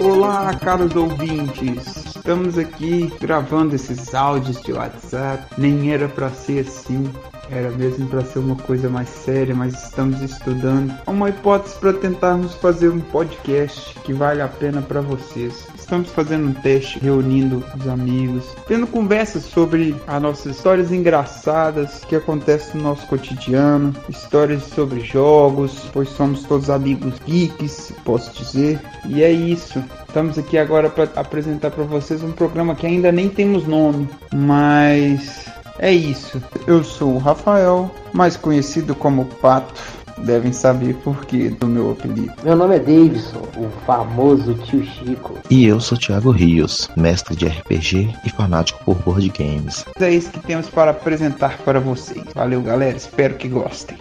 Olá, caros ouvintes. Estamos aqui gravando esses áudios de WhatsApp. Nem era para ser assim. Era mesmo para ser uma coisa mais séria, mas estamos estudando uma hipótese para tentarmos fazer um podcast que vale a pena para vocês. Estamos fazendo um teste, reunindo os amigos, tendo conversas sobre as nossas histórias engraçadas que acontecem no nosso cotidiano, histórias sobre jogos, pois somos todos amigos geeks, posso dizer. E é isso. Estamos aqui agora para apresentar para vocês um programa que ainda nem temos nome, mas é isso. Eu sou o Rafael, mais conhecido como Pato. Devem saber por que do meu apelido. Meu nome é Davidson, o famoso tio Chico. E eu sou Thiago Rios, mestre de RPG e fanático por board games. É isso que temos para apresentar para vocês. Valeu, galera. Espero que gostem.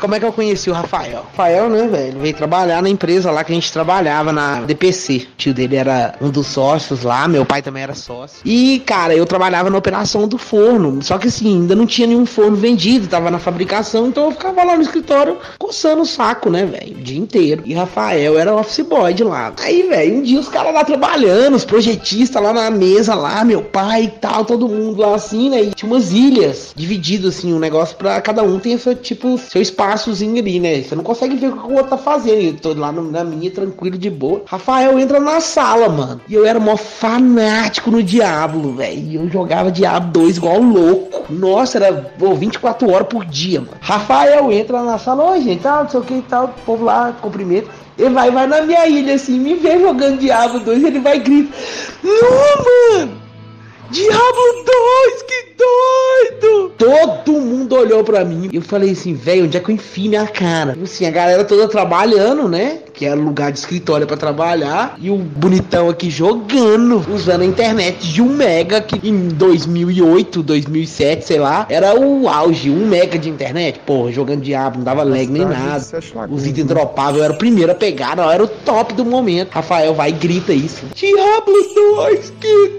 Como é que eu conheci o Rafael? Rafael, né, velho, veio trabalhar na empresa lá que a gente trabalhava na DPC. O tio dele era um dos sócios lá, meu pai também era sócio. E, cara, eu trabalhava na operação do forno. Só que assim, ainda não tinha nenhum forno vendido, tava na fabricação, então eu ficava lá no escritório coçando o saco, né, velho, o dia inteiro. E Rafael era office boy de lá. Aí, velho, um dia os caras lá trabalhando, os projetistas lá na mesa lá, meu pai e tal, todo mundo lá assim, né? E tinha umas ilhas dividido assim, um negócio pra cada um tem seu tipo, seu espaçozinho ali, né? Você não consegue ver o que o outro tá fazendo. Eu tô lá na minha, tranquilo, de boa. Rafael entra na sala, mano. E eu era mó fanático no Diablo, velho. E eu jogava Diablo 2 igual louco. Nossa, era pô, 24 horas por dia, mano. Rafael entra na sala, oi, gente, tal, não sei o que e tal. O povo lá, cumprimento. Ele vai, vai na minha ilha assim, me vê jogando Diablo 2, ele vai e grita: Não, mano! Diablo 2, que doido! Todo mundo olhou pra mim e eu falei assim, velho, onde é que eu enfio minha cara? Assim, a galera toda trabalhando, né? Que era lugar de escritório pra trabalhar. E o bonitão aqui jogando, usando a internet de 1 mega, que em 2008, 2007, sei lá, era o auge, 1 mega de internet. Porra, jogando Diablo, não dava lag nem nada. Os itens dropavam, eu era o primeiro a pegar, eu era o top do momento. Rafael vai e grita isso. Diablo 2, que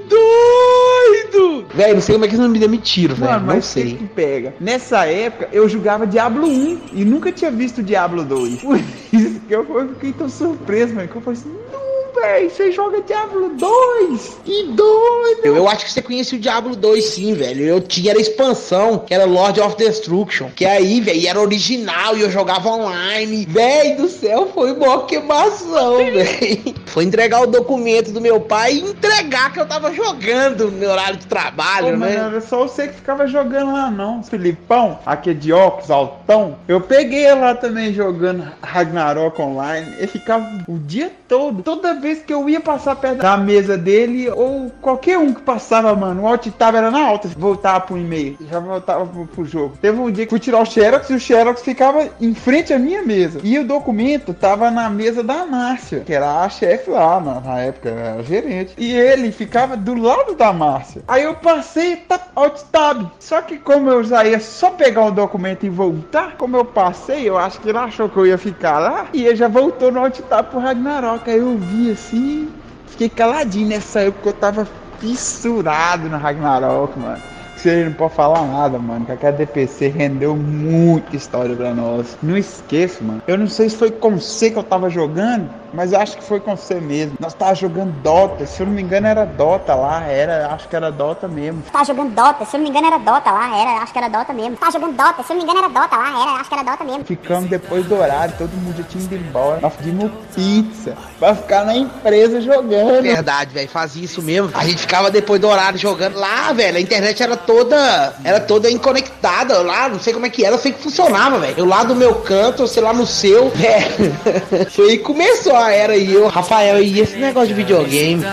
doido! Velho, não sei como é que eles não me demitiram, velho. Mano, Não sei. que pega. Nessa época, eu jogava Diablo 1 e nunca tinha visto Diablo 2. Por isso que eu fiquei tão surpreso, mano. Que eu falei assim, não, velho, você joga Diablo 2? Que doido! Eu, eu acho que você conhecia o Diablo 2 sim, velho. Eu tinha era a expansão, que era Lord of Destruction. Que aí, velho, era original e eu jogava online. Velho do céu, foi mó queimação, velho. Foi entregar o documento do meu pai e entregar que eu tava jogando no meu horário de trabalho, mano, né? era só você que ficava jogando lá, não. Filipão, aqui é de óculos, altão. Eu peguei lá também jogando Ragnarok online. Ele ficava o dia todo. Toda vez que eu ia passar perto da mesa dele, ou qualquer um que passava, mano, o alt tab era na alta. Voltava pro e-mail. Já voltava pro, pro jogo. Teve um dia que fui tirar o Xerox e o Xerox ficava em frente à minha mesa. E o documento tava na mesa da Márcia, que era a chefe lá, na época, era gerente. E ele ficava do lado da Márcia. Aí eu passei tá, alt tab. Só que como eu já ia só pegar o documento e voltar, como eu passei, eu acho que ele achou que eu ia ficar lá. E ele já voltou no alt tab pro Ragnarok. Aí eu vi assim, fiquei caladinho nessa época eu tava fissurado no Ragnarok, mano. Você não pode falar nada, mano. Que a DPC rendeu muita história pra nós. Não esqueço, mano. Eu não sei se foi com você que eu tava jogando, mas eu acho que foi com você mesmo. Nós tava jogando Dota. Se eu não me engano, era Dota lá. Era, acho que era Dota mesmo. Tá jogando Dota, se eu não me engano era Dota lá, era, acho que era Dota mesmo. Tá jogando Dota, se eu não me engano era Dota lá, era, acho que era Dota mesmo. Ficamos depois do horário, todo mundo já tinha ido embora. Nós pedimos pizza pra ficar na empresa jogando. Verdade, velho, fazia isso mesmo. A gente ficava depois do horário jogando lá, velho. A internet era toda. Era toda inconectada lá, não sei como é que era, sei que funcionava, velho. Eu lá do meu canto, sei lá no seu, velho. Foi aí que começou a era e eu, Rafael, e esse negócio de videogame.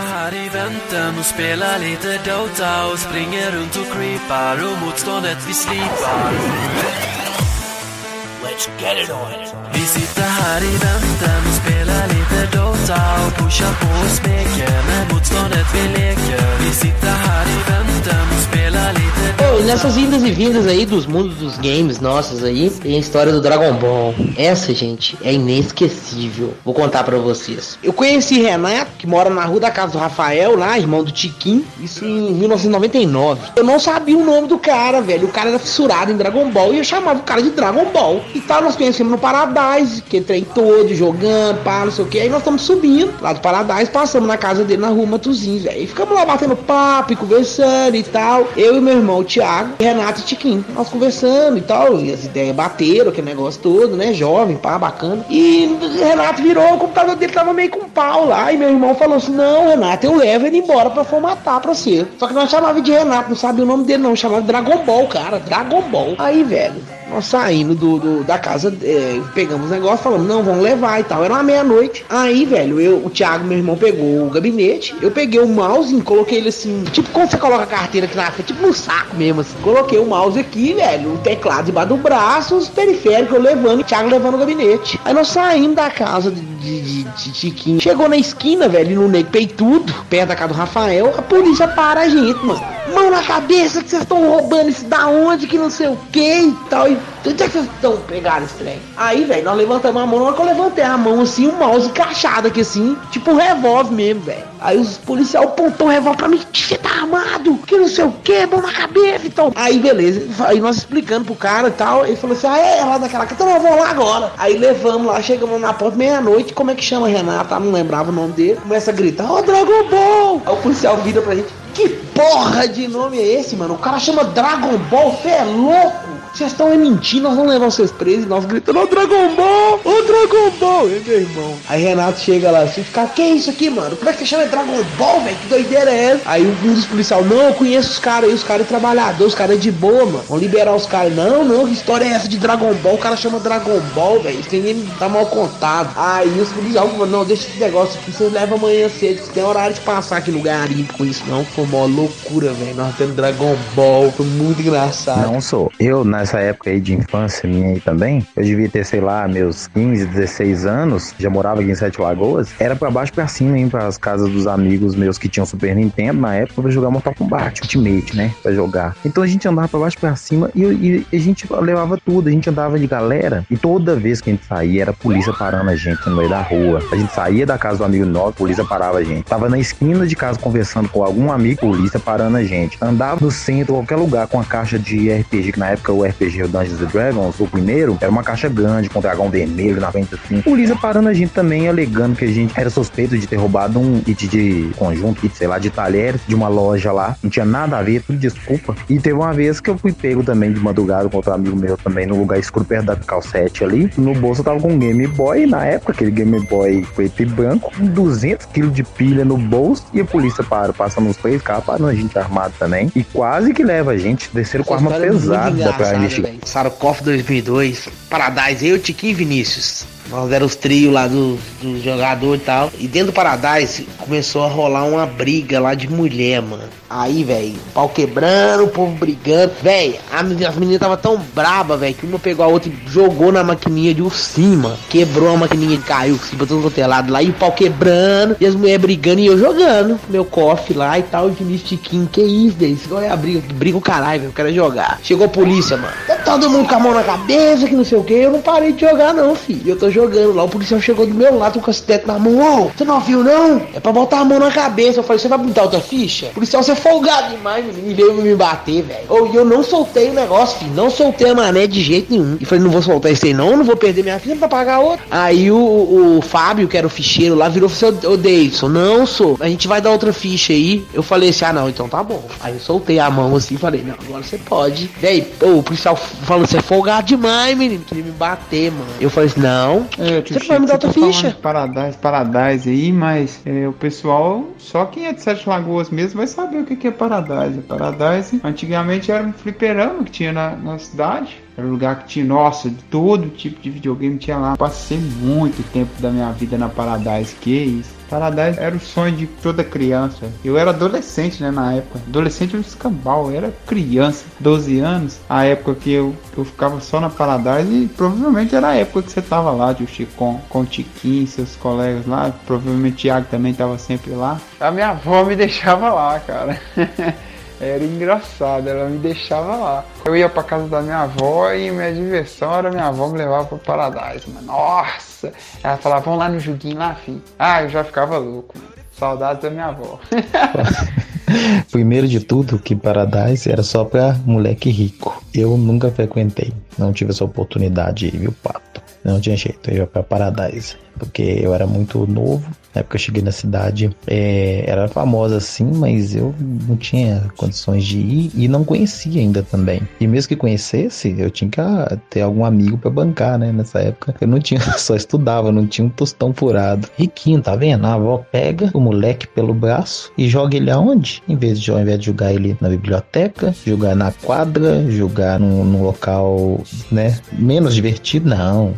Let's get it on. Vi sitter här i väntan och spelar lite Dota och pushar på smeker med motståndet vi leker. Vi sitter här i väntan och spelar lite Ô, nessas indas e vindas aí dos mundos dos games nossos aí, tem a história do Dragon Ball. Essa, gente, é inesquecível. Vou contar pra vocês. Eu conheci Renato, que mora na rua da casa do Rafael, lá, irmão do Tiquinho, isso em 1999. Eu não sabia o nome do cara, velho. O cara era fissurado em Dragon Ball e eu chamava o cara de Dragon Ball. E tal, nós conhecemos no Paradise, que entrei todo, jogando, pá, não sei o que. Aí nós estamos subindo lá do Paradise, passamos na casa dele na rua Matuzinhos, velho. E ficamos lá batendo papo e conversando e tal. Eu e meu irmão, o Thiago, Renato e Tiquinho. Nós conversando e tal, e as ideias bateram, aquele negócio todo, né? Jovem, pá, bacana. E Renato virou, o computador dele tava meio com pau lá. E meu irmão falou assim: Não, Renato, eu levo ele embora pra formatar pra você. Só que nós chamava de Renato, não sabia o nome dele, não. Chamava Dragon Ball, cara. Dragon Ball. Aí, velho, nós saindo do, do- da casa, é, pegamos o negócio, falamos, não, vamos levar e tal. Era uma meia-noite. Aí, velho, eu, o Thiago, meu irmão, pegou o gabinete, eu peguei o mouse e coloquei ele assim, tipo quando você coloca a carteira aqui na frente, tipo no saco mesmo, assim. Coloquei o mouse aqui, velho, o teclado debaixo do braço, os periféricos eu levando o Thiago levando o gabinete. Aí nós saímos da casa de, de, Tiquinho. Chegou na esquina, velho, no Nego Peitudo, perto da casa do Rafael, a polícia para a gente, mano. Mão na cabeça que vocês estão roubando isso da onde, que não sei o que e tal. E onde é que vocês estão pegando esse trem? Aí, velho, nós levantamos a mão, na hora que eu levantei a mão assim, o mouse encaixado aqui assim, tipo um revólver mesmo, velho. Aí os policiais apontou o revólver pra mim, você tá armado, que não sei o que, mão na cabeça e tal. Aí, beleza, aí nós explicando pro cara e tal, ele falou assim, ah, é, lá daquela casa, então nós vamos lá agora. Aí levamos lá, chegamos na porta, meia-noite, como é que chama Renato? Ah, não lembrava o nome dele, começa a gritar, ó, Dragon Ball! Aí o policial vira pra gente, que porra de nome é esse, mano? O cara chama Dragon Ball, você é louco? Vocês estão aí mentindo, nós vamos levar vocês presos. Nós gritando, ô Dragon Ball, ô Dragon Ball, e meu irmão. Aí Renato chega lá assim, fica, que isso aqui, mano? Como é que você chama de Dragon Ball, velho? Que doideira é essa? Aí um dos policiais, não, eu conheço os caras aí, os caras é trabalhador, os caras é de boa, mano. Vão liberar os caras. Não, não, que história é essa de Dragon Ball? O cara chama Dragon Ball, velho. Isso ninguém tá mal contado. Aí os policiais não, deixa esse negócio aqui, vocês levam amanhã cedo, que tem horário de passar aqui no garimpo com isso, não. Foi uma loucura, velho. Nós temos Dragon Ball, foi muito engraçado. Não sou. Eu, nessa época aí de infância minha aí também, eu devia ter, sei lá, meus 15, 16 anos, já morava aqui em Sete Lagoas, era pra baixo pra cima, hein, pras casas dos amigos meus que tinham Super Nintendo na época pra jogar Mortal Kombat, Ultimate, né, pra jogar. Então a gente andava pra baixo pra cima e, e a gente levava tudo, a gente andava de galera e toda vez que a gente saía era a polícia parando a gente no meio da rua. A gente saía da casa do amigo nosso, a polícia parava a gente. Tava na esquina de casa conversando com algum amigo, polícia parando a gente. Andava no centro, qualquer lugar com a caixa de RPG, que na época o RPG o Dungeons and Dragons, o primeiro, era uma caixa grande com um dragão vermelho na frente assim. Polícia parando a gente também, alegando que a gente era suspeito de ter roubado um kit de conjunto, kit, sei lá, de talheres de uma loja lá. Não tinha nada a ver, tudo desculpa. E teve uma vez que eu fui pego também de madrugada com outro amigo meu também, no lugar escuro perto da calcete ali. No bolso eu tava com um Game Boy, na época, aquele Game Boy preto e branco, com 200 quilos de pilha no bolso. E a polícia parou, passando uns três carros, parando a gente armado também. E quase que leva a gente, desceram com arma pesada pra velho. Sarukoff 2002, Paradise, eu, Tiquinho e Vinícius. Nós éramos os trios lá do, do jogador e tal. E dentro do Paradise começou a rolar uma briga lá de mulher, mano. Aí, velho, pau quebrando, o povo brigando. Velho, as meninas tava tão braba, velho, que uma pegou a outra e jogou na maquininha de cima. Quebrou a maquininha caiu, assim, pra todo quanto é lado lá. E o pau quebrando, e as mulheres brigando e eu jogando. Meu cofre lá e tal, de Vinícius Tiquinho. Que isso, velho? Isso não é a briga. Briga o caralho, velho. Eu quero jogar. Chegou a polícia, mano. Tá todo mundo com a mão na cabeça, que não sei o que. Eu não parei de jogar, não, filho. Eu tô jogando lá. O policial chegou do meu lado com o cacetete na mão. Ô, você não viu, não? É pra botar a mão na cabeça. Eu falei, você vai botar outra ficha? O policial, você é folgado demais, menino. E veio me bater, velho. E eu não soltei o negócio, filho. Não soltei a mané de jeito nenhum. E falei, não vou soltar esse aí, não. Não vou perder minha filha pra pagar outra. Aí o, o, o Fábio, que era o ficheiro lá, virou e falou assim, ô Davidson, não sou. A gente vai dar outra ficha aí. Eu falei assim, ah, não, então tá bom. Aí eu soltei a mão assim e falei, não, agora você pode. Véi, o policial falou, você é folgado demais, menino. Queria me bater, mano. Eu falei assim, não. É, Você vai me dar tá outra falando ficha? Paradise, Paradise aí, mas é, o pessoal, só quem é de Sete Lagoas mesmo vai saber o que que é Paradise. Paradise antigamente era um fliperama que tinha na, na cidade. Era um lugar que tinha, nossa, de todo tipo de videogame tinha lá. Passei muito tempo da minha vida na Paradise, que isso. Paradise era o sonho de toda criança. Eu era adolescente, né, na época. Adolescente no escambau, eu era criança, 12 anos. A época que eu, eu ficava só na Paradise e provavelmente era a época que você tava lá, de com, com o Tiquinho, seus colegas lá. Provavelmente o Thiago também tava sempre lá. A minha avó me deixava lá, cara. Era engraçado, ela me deixava lá. Eu ia pra casa da minha avó e minha diversão era minha avó me levar pro Paradise, mano. Nossa! Ela falava, vamos lá no joguinho lá, filho. Ah, eu já ficava louco, mano. Saudades da minha avó. Primeiro de tudo, que Paradise era só pra moleque rico. Eu nunca frequentei. Não tive essa oportunidade, viu, Pato? Não tinha jeito, eu ia pra Paradise. Porque eu era muito novo na época eu cheguei na cidade, é, era famosa assim, mas eu não tinha condições de ir e não conhecia ainda também. E mesmo que conhecesse, eu tinha que ah, ter algum amigo para bancar, né? Nessa época eu não tinha, só estudava, não tinha um tostão furado. Riquinho, tá vendo? A avó pega o moleque pelo braço e joga ele aonde? Em vez de, ao invés de jogar ele na biblioteca, jogar na quadra, jogar num, num local, né? Menos divertido, não.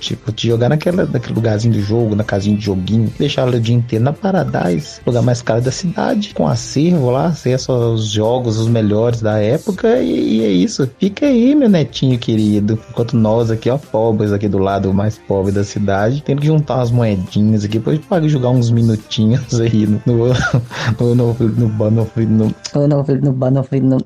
Tipo, te jogar naquela, naquele lugarzinho do jogo, na casinha de joguinho. Deixa deixar ela o dia inteiro na Paradise, lugar mais caro da cidade, com acervo lá, acesso aos jogos, os melhores da época, e, e, é isso. Fica aí, meu netinho querido. Enquanto nós aqui, ó, pobres aqui do lado mais pobre da cidade, tendo que juntar umas moedinhas aqui, depois pode jogar uns minutinhos aí no no no no no Battlefield no ou no no Battlefield no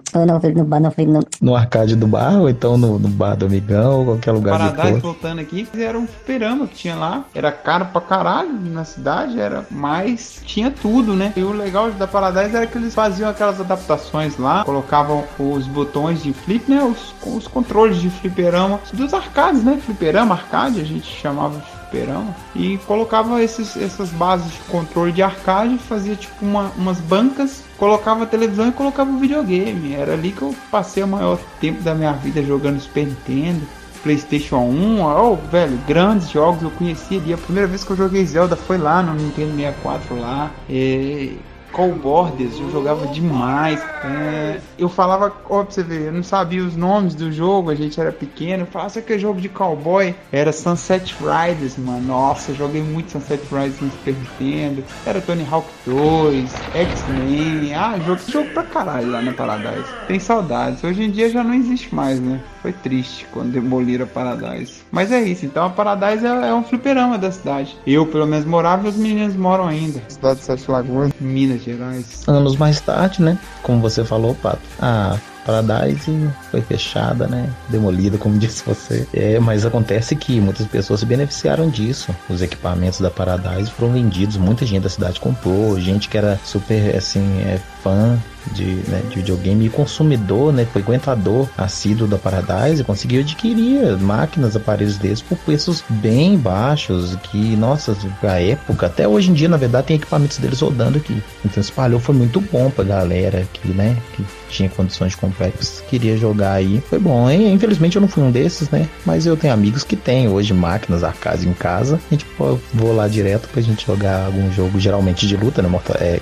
no Battlefield no no arcade do bar ou então no, no bar do amigão ou qualquer lugar Paradise voltando aqui, era um fliperama que tinha lá, era caro pra caralho na cidade era mais. tinha tudo, né? E o legal da Paradise era que eles faziam aquelas adaptações lá, colocavam os botões de flip, né? Os, os controles de fliperama dos arcades, né? Fliperama, arcade, a gente chamava de fliperama. E colocava esses, essas bases de controle de arcade, fazia tipo uma, umas bancas colocava televisão e colocava o videogame. Era ali que eu passei o maior tempo da minha vida jogando Super Nintendo. PlayStation 1, oh, velho, grandes jogos eu conhecia ali. A primeira vez que eu joguei Zelda foi lá no Nintendo 64 lá. E Call Borders, eu jogava demais. É, eu falava, ó, pra você ver, eu não sabia os nomes do jogo, a gente era pequeno. Eu falava, aqui é jogo de cowboy. Era Sunset Riders, mano. Nossa, joguei muito Sunset Riders no Super Nintendo. Era Tony Hawk 2, X-Men. Ah, jogo, jogo pra caralho lá na Paradise. Tem saudades. Hoje em dia já não existe mais, né? Foi triste quando demoliram a Paradise. Mas é isso, então a Paradise é, é um fliperama da cidade. Eu, pelo menos, morava e os meninos moram ainda. Cidade de Sete Lagoas, Minas Gerais. Anos mais tarde, né? Como você falou, Pato. A Paradise foi fechada, né? Demolida, como disse você. É, mas acontece que muitas pessoas se beneficiaram disso. Os equipamentos da Paradise foram vendidos, muita gente da cidade comprou, gente que era super, assim, é, fã de, né, de videogame e consumidor, né, frequentador assíduo da Paradise, conseguiu adquirir máquinas, aparelhos desses por preços bem baixos, que, nossa, pra época, até hoje em dia, na verdade, tem equipamentos deles rodando aqui. Então espalhou, foi muito bom pra galera que, né, que tinha condições de comprar queria jogar aí. Foi bom, hein? Infelizmente eu não fui um desses, né? Mas eu tenho amigos que têm hoje máquinas arcades em casa. A gente pô, vou lá direto pra gente jogar algum jogo, geralmente de luta, né? Mortal, é,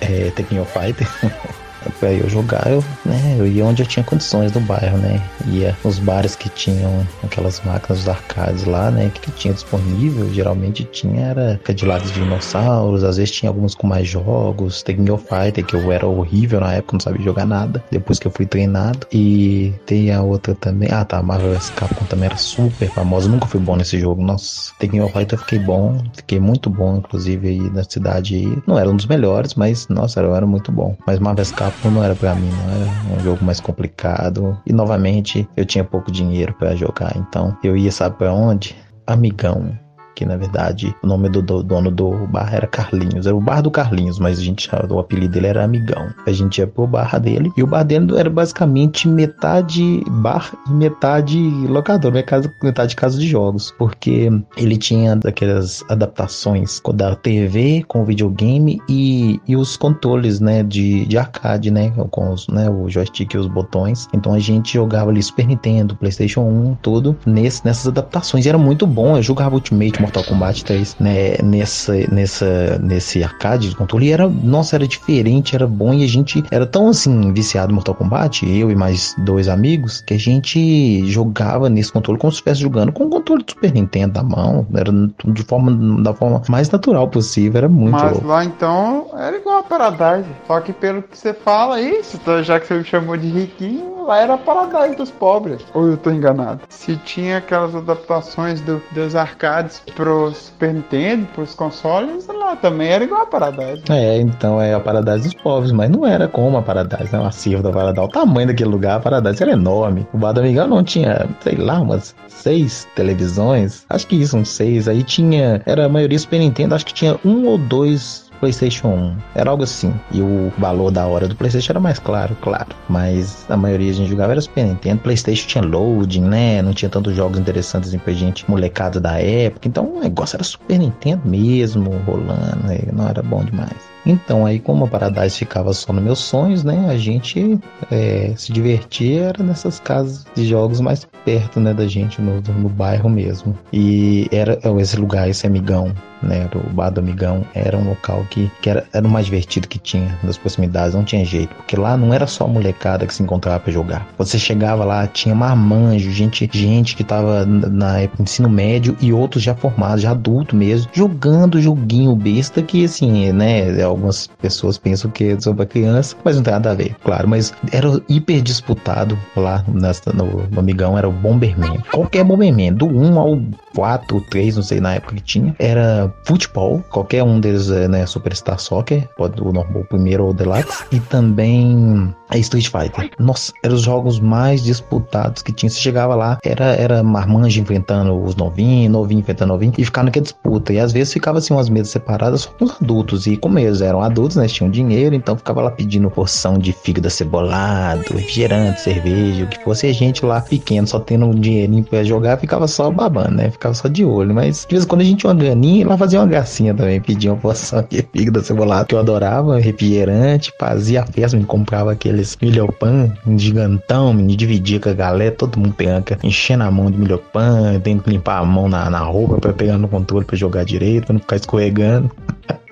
é, Tekken Fighter. pra eu jogar, eu, né, eu ia onde eu tinha condições do bairro, né? Ia nos bares que tinham aquelas máquinas dos arcades lá, né? Que, que tinha disponível, geralmente tinha era Cadillacs de dinossauros, às vezes tinha alguns com mais jogos, Tekken Fighter, que eu era horrível na época, não sabia jogar nada, depois que eu fui treinado. E tem a outra também, ah tá, Marvel vs Capcom também era super famosa, nunca fui bom nesse jogo, nossa. Tekken Fighter eu fiquei bom, fiquei muito bom, inclusive aí na cidade. Não era um dos melhores, mas nossa, eu era muito bom. Mas Marvel vs Capcom não era para mim, não era um jogo mais complicado. E novamente, eu tinha pouco dinheiro para jogar, então eu ia sabe para onde? Amigão que na verdade o nome do, do, dono do bar era Carlinhos, era o bar do Carlinhos, mas a gente o apelido dele era Amigão. A gente ia pro bar dele e o bar dele era basicamente metade bar e metade locador, metade, metade casa de jogos, porque ele tinha daquelas adaptações da TV com videogame e, e os controles, né, de, de arcade, né, com os, né, o joystick e os botões. Então a gente jogava ali Super Nintendo, PlayStation 1, tudo nesse, nessas adaptações. E era muito bom, eu jogava Ultimate Mortal Kombat 3, né, nessa, nessa, nesse arcade de controle. E era, nossa, era diferente, era bom e a gente era tão assim viciado em Mortal Kombat, eu e mais dois amigos, que a gente jogava nesse controle como se estivesse jogando com o controle do Super Nintendo da mão, era de forma da forma mais natural possível, era muito Mas louco. lá então era igual a Paradise. Só que pelo que você fala, isso, tá, já que você me chamou de riquinho, lá era a Paradise dos pobres. Ou eu tô enganado? Se tinha aquelas adaptações do, dos arcades pro Super Nintendo, pros consoles, lá também era igual a Paradise. É, então é a Paradise dos povos, mas não era como a Paradise, né? O acervo da Paradise. O tamanho daquele lugar, a Paradise era enorme. O Bar do Amigão não tinha, sei lá, umas seis televisões. Acho que isso, uns seis. Aí tinha, era a maioria Super Nintendo, acho que tinha um ou dois PlayStation 1. Era algo assim. E o valor da hora do PlayStation era mais claro, claro. Mas a maioria a gente jogava era Super Nintendo. PlayStation tinha loading, né? Não tinha tantos jogos interessantes assim pra gente molecada da época. Então o negócio era Super Nintendo mesmo, rolando. Né? Não era bom demais. Então, aí como a Paradise ficava só nos meus sonhos, né? A gente é, se divertia era nessas casas de jogos mais perto, né, da gente, no, no bairro mesmo. E era esse lugar, esse amigão, né? O bar do amigão era um local que, que era, era o mais divertido que tinha nas proximidades, não tinha jeito. Porque lá não era só molecada que se encontrava pra jogar. Você chegava lá, tinha marmanjo, gente, gente que tava na época ensino médio e outros já formados, já adulto mesmo, jogando joguinho besta que assim, né? Algumas pessoas pensam que é só criança, mas não tem nada a ver, claro. Mas era hiper disputado lá nessa, no, no Amigão, era o Bomberman. Qualquer Bomberman, do 1 ao 4, 3, não sei na época que tinha, era futebol, qualquer um deles é né, Superstar Soccer, pode o normal, o primeiro ou o Deluxe, e também Street Fighter. Nossa, eram os jogos mais disputados que tinha. Você chegava lá, era, era marmanjo enfrentando os novinhos, novinho enfrentando novinho, e ficava naquela disputa. E às vezes ficava assim umas mesas separadas só com os adultos. E como eles eram adultos, né? Tinham dinheiro, então ficava lá pedindo porção de fígado cebolado, refrigerante, cerveja, o que fosse. E a gente lá pequeno, só tendo um dinheirinho pra jogar, ficava só babando, né? Ficava só de olho. Mas de vez em quando a gente tinha uma graninha, lá fazia uma gracinha também, pedia uma porção de fígado cebolado, que eu adorava, refrigerante, fazia festa, me comprava aqueles milhopan, um gigantão, me dividia com a galera, todo mundo pegando, enchendo a mão de milhopan, tendo que limpar a mão na, na roupa pra pegar no controle pra jogar direito, pra não ficar escorregando.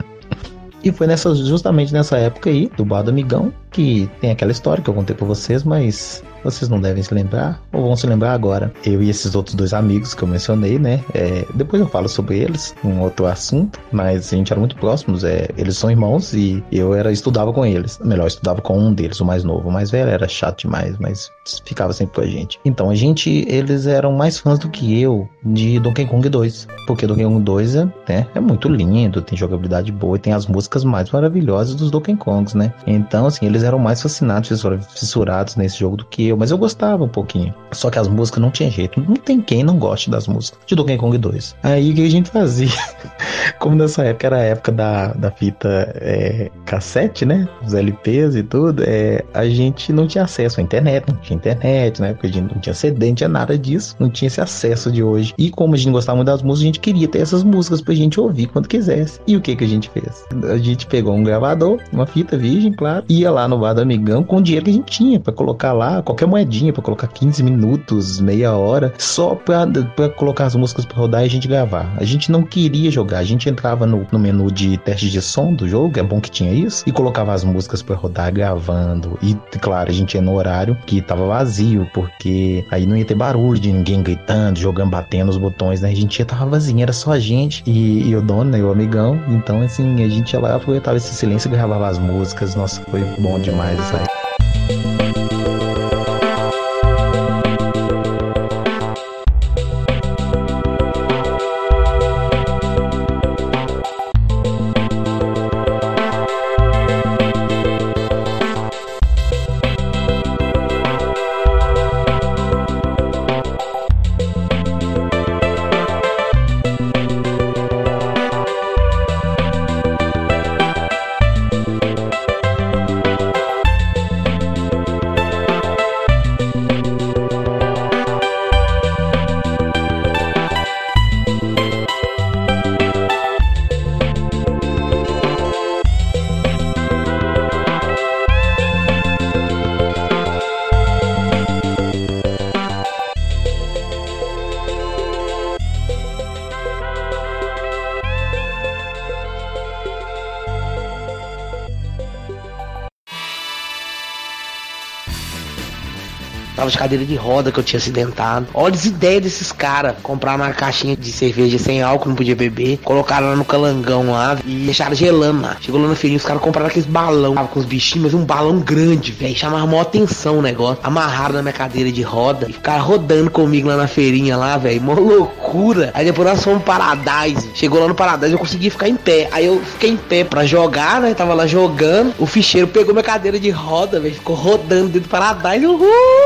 E foi nessa, justamente nessa época aí, do Bar do Amigão, que tem aquela história que eu contei pra vocês, mas vocês não devem se lembrar, ou vão se lembrar agora. Eu e esses outros dois amigos que eu mencionei, né? É, depois eu falo sobre eles, um outro assunto, mas a gente era muito próximos. É, eles são irmãos e eu era estudava com eles. Melhor, estudava com um deles, o mais novo. O mais velho era chato demais, mas ficava sempre com a gente. Então a gente, eles eram mais fãs do que eu de Donkey Kong 2. Porque Donkey Kong 2 é, né, é muito lindo, tem jogabilidade boa e tem as músicas mais maravilhosas dos Donkey Kongs, né? Então, assim, eles eram mais fascinados, fissurados nesse jogo do que eu, mas eu gostava um pouquinho. Só que as músicas não tinha jeito. Não tem quem não goste das músicas de Donkey Kong 2. Aí o que a gente fazia? Como nessa época era a época da, da fita é, cassete, né? Os LPs e tudo, é, a gente não tinha acesso à internet, não tinha internet, né? Porque a gente não tinha CD, não tinha nada disso, não tinha esse acesso de hoje. E como a gente gostava muito das músicas, a gente queria ter essas músicas pra gente ouvir quando quisesse. E o que que a gente fez? A gente pegou um gravador, uma fita virgem, claro, ia lá no bar do amigão com o dinheiro que a gente tinha pra colocar lá, qualquer moedinha pra colocar 15 minutos, meia hora, só pra, colocar as músicas pra rodar e a gente gravar. A gente não queria jogar, a gente entrava no, no menu de teste de som do jogo, é bom que tinha isso, e colocava as músicas pra rodar gravando. E claro, a gente ia no horário que tava vazio, porque aí não ia ter barulho de ninguém gritando, jogando, batendo os botões, né? A gente ia tava vazio, era só a gente e, e o dono, né, o amigão. Então, assim, a gente ia lá, aproveitava esse silêncio e gravava as músicas. Nossa, foi bom demais isso aí. Tava de cadeira de roda que eu tinha acidentado. Olha as ideias desses caras. Compraram uma caixinha de cerveja sem álcool, não podia beber. Colocaram lá no calangão lá e deixaram gelando lá. Chegou lá na feirinha, os caras compraram aqueles balão. Tava com os bichinhos, mas um balão grande, velho. Chamava maior atenção o negócio. Amarraram na minha cadeira de roda e ficaram rodando comigo lá na feirinha lá, velho. Mó loucura. Aí depois nós fomos Paradise. Chegou lá no Paradise, eu consegui ficar em pé. Aí eu fiquei em pé pra jogar, né? Tava lá jogando. O ficheiro pegou minha cadeira de roda, velho. Ficou rodando dentro do Paradise. Uhul!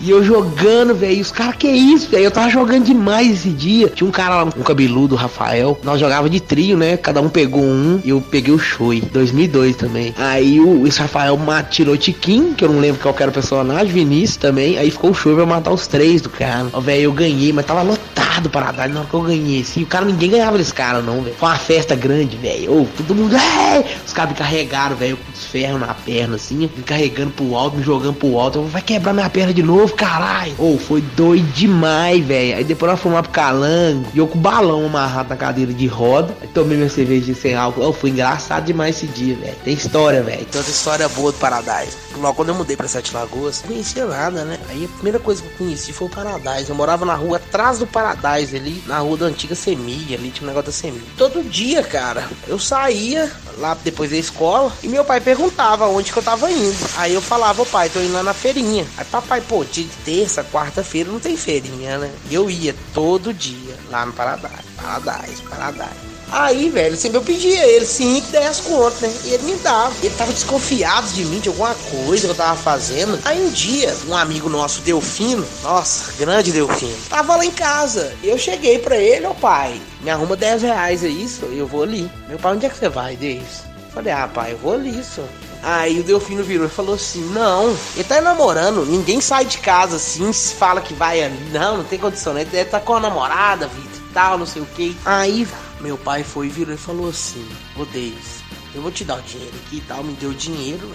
E eu jogando, velho. Os caras, que isso, velho? Eu tava jogando demais esse dia. Tinha um cara lá, um cabeludo, Rafael. Nós jogava de trio, né? Cada um pegou um e eu peguei o Shui. 2002 também. Aí o, esse Rafael tirou o Tiquinho, que eu não lembro qual era o personagem. Vinícius também. Aí ficou o Shui pra matar os três do cara. Ó, velho, eu ganhei, mas tava lotado para dar na hora que eu ganhei, assim. O cara, ninguém ganhava desse cara, não, velho. Foi uma festa grande, velho. Todo mundo, é! Os caras me carregaram, velho, com os ferros na perna, assim. Me carregando pro alto, me jogando pro alto. Eu, vai quebrar minha perna de novo, caralho. Ô, foi doido demais, velho. Aí depois nós fomos lá pro calango. E eu com o balão amarrado na cadeira de roda. Aí tomei minha cerveja sem álcool. Ô, foi engraçado demais esse dia, velho. Tem história, velho. Tanta história boa do Paradise. Logo quando eu mudei pra Sete Lagoas, não conhecia nada, né? Aí a primeira coisa que eu conheci foi o Paradise. Eu morava na rua atrás do Paradise ali, na rua da antiga Semilha, ali tinha um negócio da Semilha. Todo dia, cara, eu saía lá depois da escola e meu pai perguntava onde que eu tava indo. Aí eu falava, ô pai, tô indo lá na feirinha. Aí papai, pô, de terça, quarta-feira não tem feirinha, né? E eu ia todo dia lá no Paradise, Paradise, Paradise. Aí, velho, sempre eu pedia ele 5, 10 contas, né? E ele me dava. Ele tava desconfiado de mim, de alguma coisa que eu tava fazendo. Aí um dia, um amigo nosso, Delfino, nossa, grande Delfino, tava lá em casa. Eu cheguei pra ele, ô pai, me arruma 10 reais, é isso? Eu vou ali. Meu pai, onde é que você vai, Deis? Falei, ah, pai, eu vou ali, senhor. Aí o Delfino virou e falou assim: Não, ele tá namorando, ninguém sai de casa assim, se fala que vai ali. Não, não tem condição, né? Ele deve tá com a namorada, Vitor, tal, não sei o que. Aí meu pai foi, virou e falou assim: Ô Deis, eu vou te dar o dinheiro aqui e tal. Me deu o dinheiro.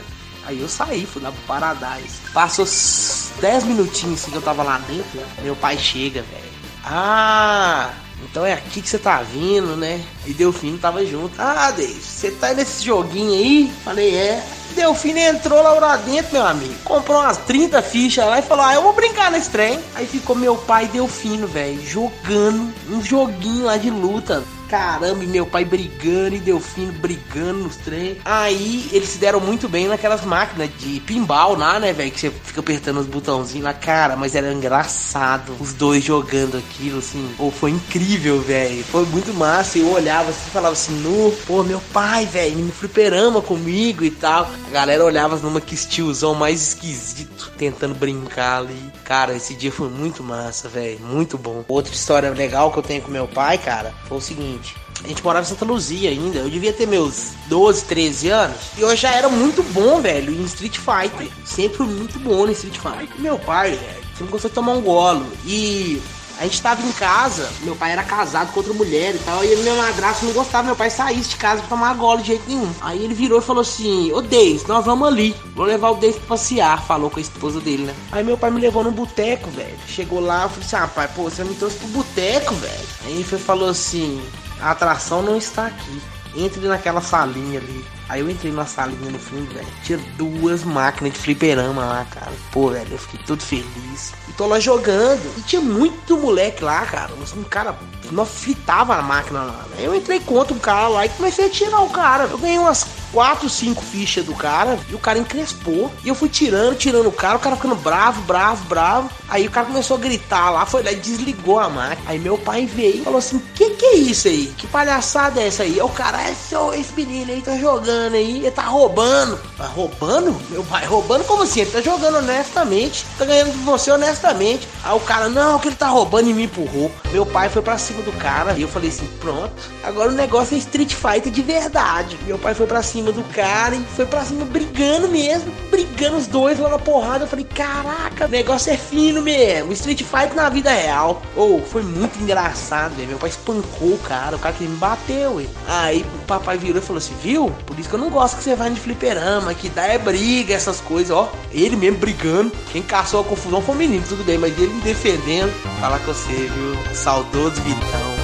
Aí eu saí, fui lá pro Paradise. Passou 10 minutinhos assim que eu tava lá dentro. Meu pai chega, velho. Ah, então é aqui que você tá vindo, né? E Delfino tava junto. Ah, Deis, você tá nesse joguinho aí? Falei, é. Delfino entrou lá, lá dentro, meu amigo. Comprou umas 30 fichas lá e falou: Ah, eu vou brincar nesse trem. Aí ficou meu pai Delfino, velho, jogando um joguinho lá de luta. Caramba, e meu pai brigando e Delfino brigando nos trem. Aí eles se deram muito bem naquelas máquinas de pinball lá, né, velho? Que você fica apertando os botãozinhos lá, cara, mas era engraçado. Os dois jogando aquilo, assim. Pô, foi incrível, velho. Foi muito massa. Eu olhava assim e falava assim, no, pô, meu pai, velho, no fliperama comigo e tal. A galera olhava numa que estilzão mais esquisito, tentando brincar ali. Cara, esse dia foi muito massa, velho. Muito bom. Outra história legal que eu tenho com meu pai, cara, foi o seguinte. A gente morava em Santa Luzia ainda. Eu devia ter meus 12, 13 anos. E eu já era muito bom, velho, em Street Fighter. Sempre muito bom no Street Fighter. Meu pai, velho, sempre gostou de tomar um golo. E a gente tava em casa, meu pai era casado com outra mulher e tal, e meu madrasto não gostava, meu pai saísse de casa pra tomar golo de jeito nenhum. Aí ele virou e falou assim: Ô Deis, nós vamos ali, vou levar o Deis pra passear, falou com a esposa dele, né? Aí meu pai me levou no boteco, velho. Chegou lá, eu falei assim: ah, pai, pô, você me trouxe pro boteco, velho. Aí ele falou assim: a atração não está aqui. Entre naquela salinha ali. Aí eu entrei na salinha no fundo, velho. Tinha duas máquinas de fliperama lá, cara. Pô, velho, eu fiquei todo feliz. E tô lá jogando. E tinha muito moleque lá, cara. Um cara não fritava a máquina lá. Né? Eu entrei contra um cara lá e comecei a tirar o cara. Eu ganhei umas 4, 5 fichas do cara e o cara encrespou. E eu fui tirando, tirando o cara, o cara ficando bravo, bravo, bravo. Aí o cara começou a gritar lá, foi lá e desligou a máquina. Aí meu pai veio e falou assim: Que que é isso aí? Que palhaçada é essa aí? O cara, é só esse menino aí tá jogando aí, ele tá roubando. Tá roubando? Meu pai, roubando como assim? Ele tá jogando honestamente, tá ganhando de você honestamente. Aí o cara, não, que ele tá roubando e me empurrou. Meu pai foi pra cima do cara e eu falei assim: Pronto, agora o negócio é Street Fighter de verdade. Meu pai foi pra cima do cara e foi pra cima brigando mesmo, brigando os dois lá na porrada. Eu falei: Caraca, o negócio é fino mesmo. Street Fighter na vida real. Ou oh, foi muito engraçado, velho. Meu pai espancou o cara, o cara que me bateu, hein? Aí o papai virou e falou assim: Viu? Por isso que eu não gosto que você vá de fliperama, que dá é briga, essas coisas, ó. Ele mesmo brigando. Quem caçou a confusão foi o menino, tudo bem, mas ele me defendendo. Falar com você, viu? Saudoso Vitão.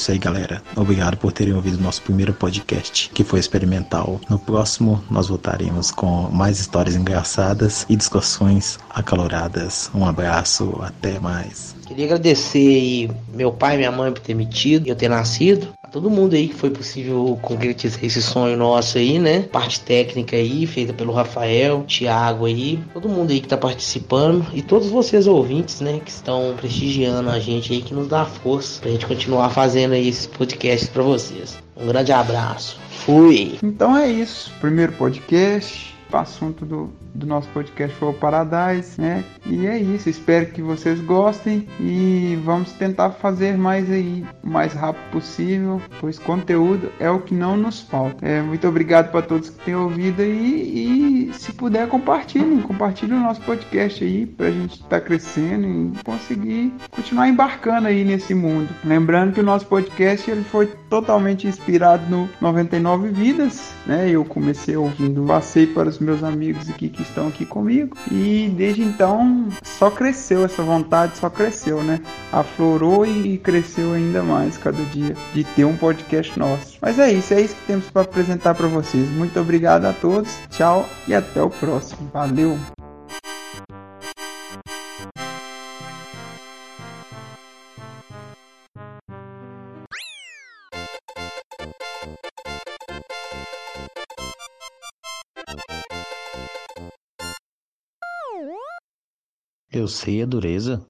Isso aí, galera. Obrigado por terem ouvido nosso primeiro podcast, que foi experimental. No próximo, nós voltaremos com mais histórias engraçadas e discussões acaloradas. Um abraço, até mais. Queria agradecer meu pai e minha mãe por ter me tido eu ter nascido. A todo mundo aí que foi possível concretizar esse sonho nosso aí, né? Parte técnica aí, feita pelo Rafael, Thiago aí, todo mundo aí que tá participando e todos vocês ouvintes, né? Que estão prestigiando a gente aí, que nos dá força pra gente continuar fazendo aí esses podcasts pra vocês. Um grande abraço. Fui! Então é isso. Primeiro podcast. O assunto do, do nosso podcast o Paradise, né? E é isso. Espero que vocês gostem e vamos tentar fazer mais aí o mais rápido possível, pois conteúdo é o que não nos falta. É, muito obrigado para todos que têm ouvido aí e se puder compartilhem, compartilhem o nosso podcast aí para a gente estar tá crescendo e conseguir continuar embarcando aí nesse mundo. Lembrando que o nosso podcast ele foi totalmente inspirado no 99 Vidas, né? Eu comecei ouvindo, passei para os meus amigos aqui que estão aqui comigo e desde então só cresceu essa vontade, só cresceu, né? Aflorou e cresceu ainda mais cada dia de ter um podcast nosso. Mas é isso, é isso que temos para apresentar para vocês. Muito obrigado a todos, tchau e até o próximo. Valeu! Eu sei a dureza